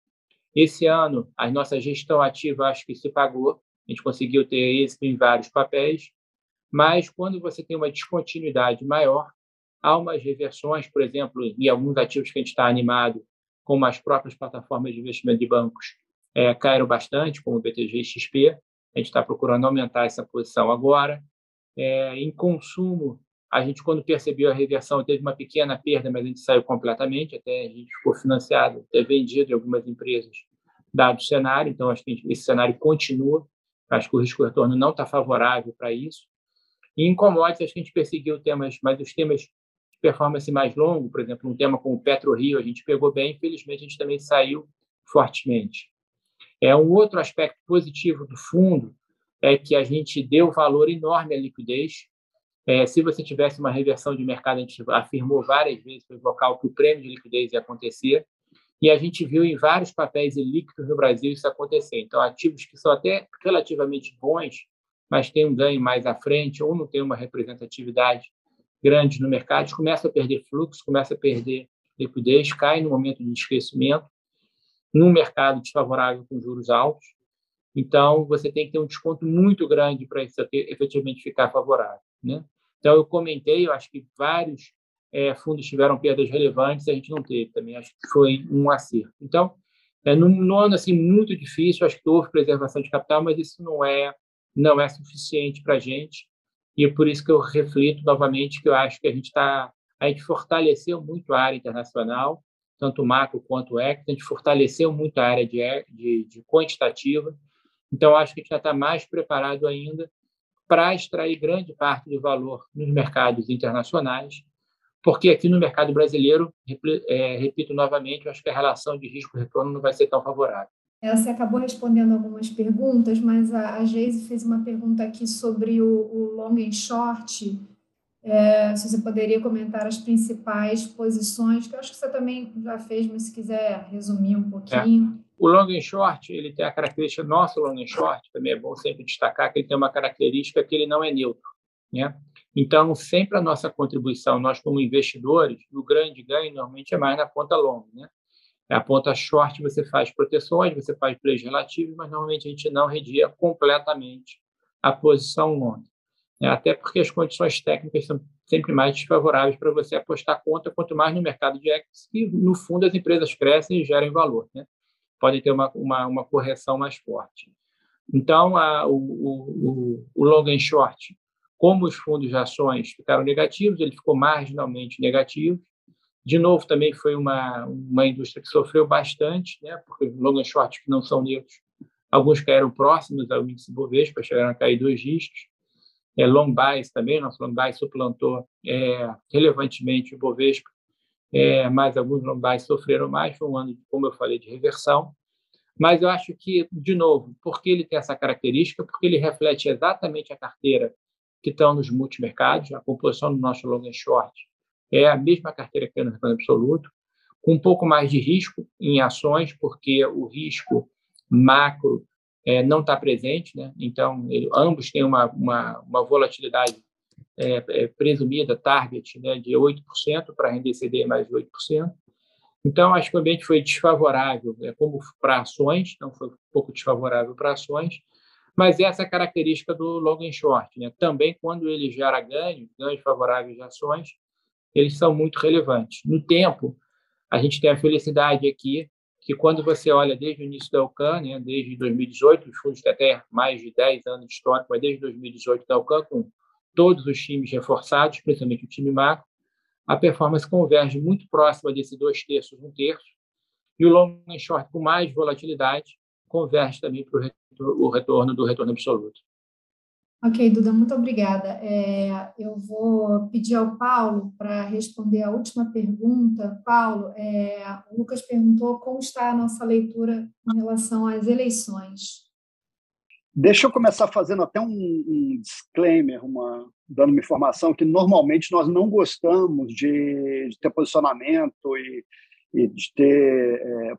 Esse ano, a nossa gestão ativa acho que se pagou. A gente conseguiu ter êxito em vários papéis. Mas, quando você tem uma descontinuidade maior, há umas reversões, por exemplo, em alguns ativos que a gente está animado, como as próprias plataformas de investimento de bancos, é, caíram bastante, como o BTG e XP. A gente está procurando aumentar essa posição agora. É, em consumo, a gente, quando percebeu a reversão, teve uma pequena perda, mas a gente saiu completamente, até a gente ficou financiado, até vendido em algumas empresas, dado o cenário. Então, acho que esse cenário continua. Acho que o risco-retorno não está favorável para isso. E em commodities, acho que a gente perseguiu temas, mas os temas de performance mais longo, por exemplo, um tema como o Petro Rio, a gente pegou bem, infelizmente a gente também saiu fortemente. É um outro aspecto positivo do fundo é que a gente deu valor enorme à liquidez. É, se você tivesse uma reversão de mercado, a gente afirmou várias vezes para vocal que o prêmio de liquidez ia acontecer. E a gente viu em vários papéis ilíquidos no Brasil isso acontecer. Então, ativos que são até relativamente bons, mas têm um ganho mais à frente ou não têm uma representatividade grande no mercado, começa a perder fluxo, começa a perder liquidez, cai no momento de esquecimento num mercado desfavorável com juros altos. Então, você tem que ter um desconto muito grande para isso efetivamente ficar favorável. Né? Então, eu comentei, eu acho que vários é, fundos tiveram perdas relevantes, a gente não teve também, acho que foi um acerto. Então, é, num, ano assim, muito difícil, acho que houve preservação de capital, mas isso não é, não é suficiente para a gente, e é por isso que eu reflito novamente que eu acho que a gente está a gente fortaleceu muito a área internacional, tanto macro quanto equity, a gente fortaleceu muito a área de, de, de quantitativa. Então, acho que a gente já está mais preparado ainda para extrair grande parte do valor nos mercados internacionais, porque aqui no mercado brasileiro, é, repito novamente, acho que a relação de risco-retorno não vai ser tão favorável. É, você acabou respondendo algumas perguntas, mas a, Geise fez uma pergunta aqui sobre o, o long and short, é, se você poderia comentar as principais posições, que eu acho que você também já fez, mas se quiser resumir um pouquinho. É. O long and short, ele tem a característica, nosso long and short, também é bom sempre destacar que ele tem uma característica que ele não é neutro, né? Então, sempre a nossa contribuição, nós como investidores, o grande ganho normalmente é mais na ponta longa, né? A ponta short você faz proteções, você faz plays relativos, mas normalmente a gente não redia completamente a posição longa né? até porque as condições técnicas são sempre mais desfavoráveis para você apostar conta, quanto mais no mercado de equities, que no fundo as empresas crescem e gerem valor. Né? Podem ter uma, uma, uma correção mais forte. Então, a, o, o, o long and short, como os fundos de ações ficaram negativos, ele ficou marginalmente negativo. De novo, também foi uma, uma indústria que sofreu bastante, né? porque long and short que não são neutros, alguns caíram próximos ao índice Bovespa, chegaram a cair dois dígitos é, long buys também, nosso long buy suplantou é, relevantemente o Bovespa, é, mas alguns long buys sofreram mais, foi um ano, como eu falei, de reversão, mas eu acho que, de novo, porque ele tem essa característica, porque ele reflete exatamente a carteira que estão nos multimercados, a composição do nosso long and short é a mesma carteira que é no retorno absoluto, com um pouco mais de risco em ações, porque o risco macro é, não está presente, né? então ele, ambos têm uma, uma, uma volatilidade é, é, presumida, target, né, de 8% para render CDI mais de 8%. Então, acho que o ambiente foi desfavorável, né, como para ações, então foi um pouco desfavorável para ações, mas essa é a característica do long and short. Né? Também, quando ele gera ganho, ganhos favoráveis de ações, eles são muito relevantes. No tempo, a gente tem a felicidade aqui que quando você olha desde o início da UCAN, né, desde 2018, os fundos têm até mais de 10 anos de história, mas desde 2018 da UCAN, com todos os times reforçados, principalmente o time macro, a performance converge muito próxima desse dois terços, um terço, e o long and short com mais volatilidade converge também para o retorno do retorno absoluto. Ok, Duda, muito obrigada. É, eu vou pedir ao Paulo para responder a última pergunta. Paulo, é, o Lucas perguntou como está a nossa leitura em relação às eleições. Deixa eu começar fazendo até um, um disclaimer, uma, dando uma informação que normalmente nós não gostamos de, de ter posicionamento e, e de ter é,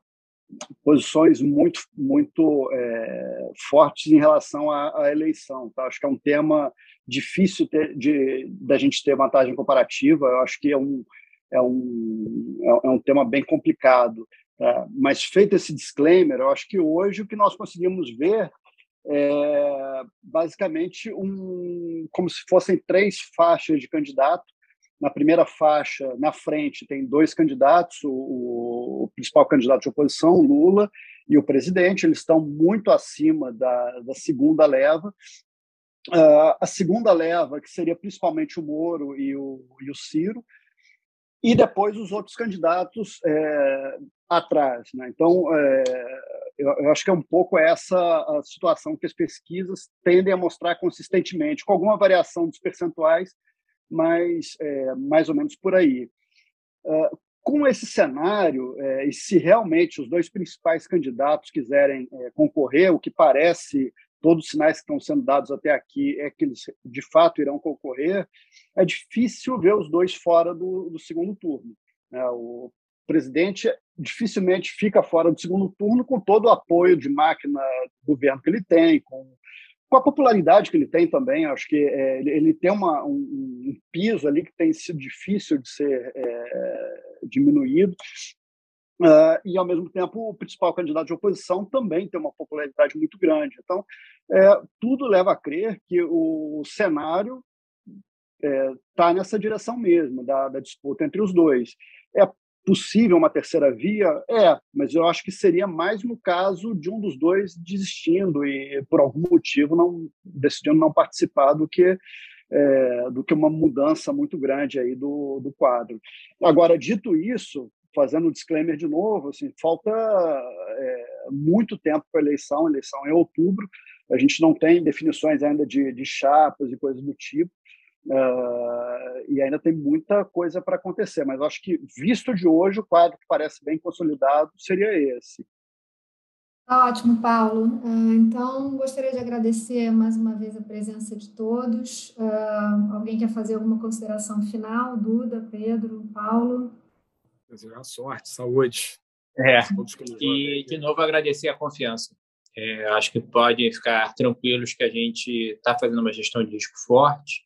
posições muito muito é, fortes em relação à, à eleição. Tá? Acho que é um tema difícil ter, de da gente ter vantagem comparativa. Eu acho que é um é um é, é um tema bem complicado. Tá? Mas feito esse disclaimer, eu acho que hoje o que nós conseguimos ver é basicamente um como se fossem três faixas de candidato na primeira faixa, na frente, tem dois candidatos, o, o principal candidato de oposição, Lula, e o presidente, eles estão muito acima da, da segunda leva. Uh, a segunda leva, que seria principalmente o Moro e o, e o Ciro, e depois os outros candidatos é, atrás. Né? Então, é, eu, eu, acho que é um pouco essa a situação que as pesquisas tendem a mostrar consistentemente, com alguma variação dos percentuais, mas é, mais ou menos por aí. Uh, com esse cenário, é, e se realmente os dois principais candidatos quiserem é, concorrer, o que parece, todos os sinais que estão sendo dados até aqui é que eles de fato irão concorrer, é difícil ver os dois fora do, do segundo turno. Né? O presidente dificilmente fica fora do segundo turno com todo o apoio de máquina do governo que ele tem, com com a popularidade que ele tem também, acho que é, ele tem uma, um, um, piso ali que tem sido difícil de ser é, diminuído. Uh, e, ao mesmo tempo, o principal candidato de oposição também tem uma popularidade muito grande. Então, é, tudo leva a crer que o cenário está é, nessa direção mesmo, da, da, disputa entre os dois. É possível uma terceira via? É, mas eu acho que seria mais no caso de um dos dois desistindo e, por algum motivo, não decidindo não participar do que é, do que uma mudança muito grande aí do, do quadro. Agora, dito isso, fazendo um disclaimer de novo, assim, falta é, muito tempo para a eleição, eleição é em outubro, a gente não tem definições ainda de, de chapas e coisas do tipo, Uh, e ainda tem muita coisa para acontecer, mas acho que, visto de hoje, o quadro que parece bem consolidado seria esse. Ótimo, Paulo. Uh, então, gostaria de agradecer mais uma vez a presença de todos. Uh, alguém quer fazer alguma consideração final? Duda, Pedro, Paulo? Desejar sorte, saúde. É, e de novo agradecer a confiança. É, acho que podem ficar tranquilos que a gente está fazendo uma gestão de risco forte,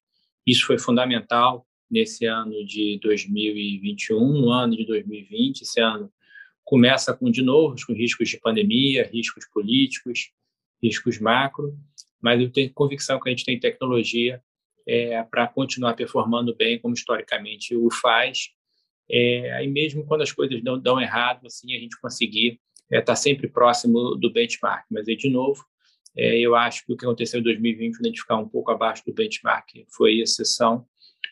isso foi fundamental nesse ano de 2021, no ano de 2020. Esse ano começa com, de novo, com riscos de pandemia, riscos políticos, riscos macro, mas eu tenho convicção que a gente tem tecnologia é, para continuar performando bem, como historicamente o faz. É, aí mesmo quando as coisas não dão errado, assim, a gente conseguir estar é, tá sempre próximo do benchmark. Mas aí, de novo, eu acho que o que aconteceu em 2020, a gente ficar um pouco abaixo do benchmark, foi exceção.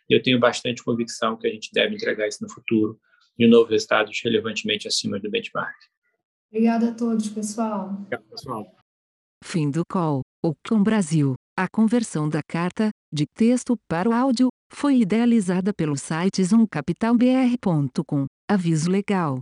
Eu tenho bastante convicção que a gente deve entregar isso no futuro, de novo, resultados relevantemente acima do benchmark. Obrigada a todos, pessoal. Obrigado, pessoal. Fim do call. O Clon Brasil. A conversão da carta, de texto para o áudio, foi idealizada pelo site zoomcapitalbr.com. Aviso legal.